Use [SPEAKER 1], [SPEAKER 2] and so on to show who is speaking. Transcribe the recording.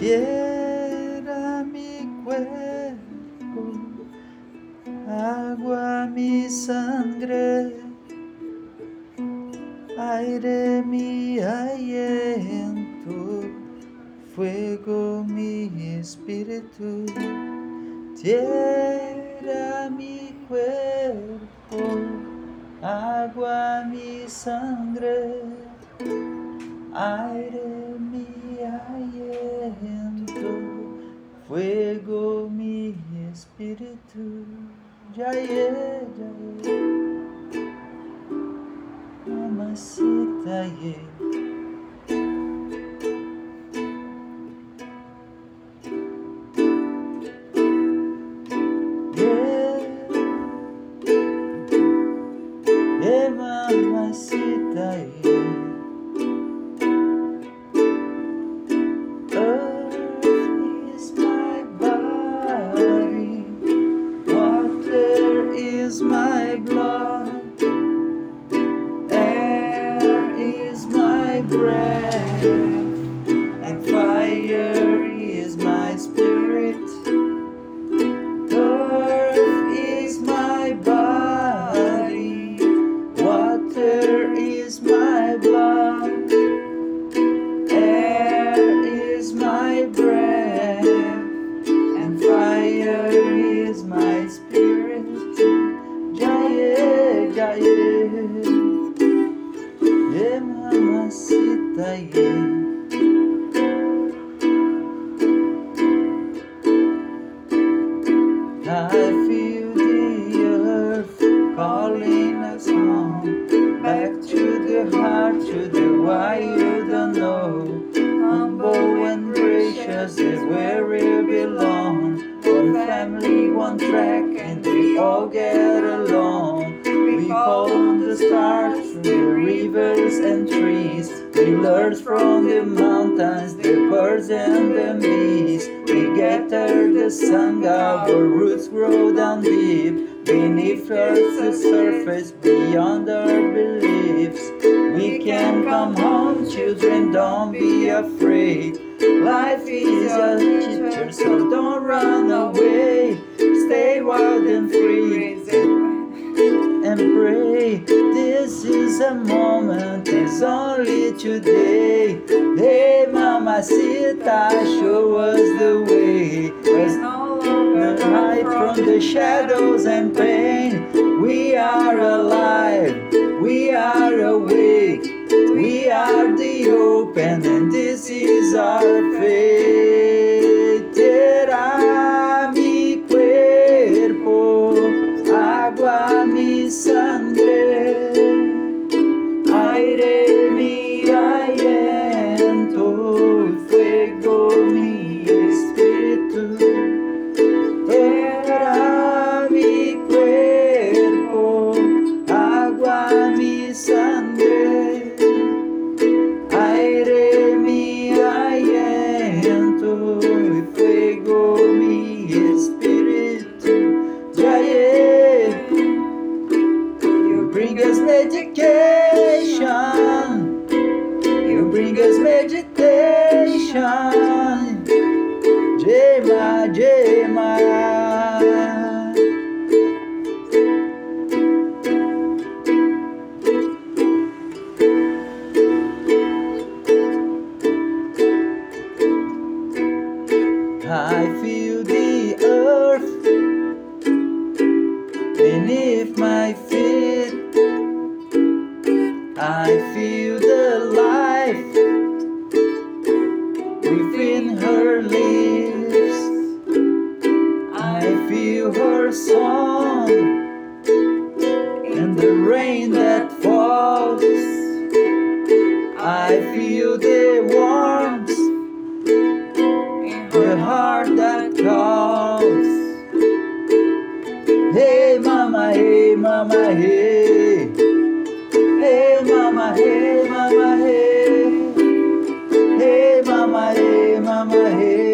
[SPEAKER 1] tierra mi cuerpo, agua mi sangre, aire mi aliento, fuego mi espíritu, tierra mi cuerpo, agua mi sangre, Chegou-me Espírito, Jaye, Jaye, Mamacita, Ye. Yeah. Yeah, mamacita. And fire is my spirit. Earth is my body, water is my blood, air is my breath, and fire is my spirit. I feel the earth calling us home back to the heart, to the why you don't know. Humble and gracious is where we belong. One family, one track, and we all get along. We call the stars, the rivers and trees. We learn from the mountains, the birds and the bees. We gather the sun, our roots grow down deep. Beneath Earth's surface, beyond our beliefs. We can come home, children, don't be afraid. Life is a teacher, so don't run away. Stay wild and free and pray. This is a moment, it's only today. Hey, Mamacita, show us the way. Let's no longer hide from the shadows and pain. We are alive, we are awake, we are the open, and this is our fate. Aliento, fuego mi espíritu. Yeah, yeah. You bring us medication. You bring us meditation. I feel the earth beneath my feet. I feel the life within her lips. I feel her song and the rain that falls. I feel the warmth, mama hey. Hey mama hey mama hey. Hey mama hey mama hey.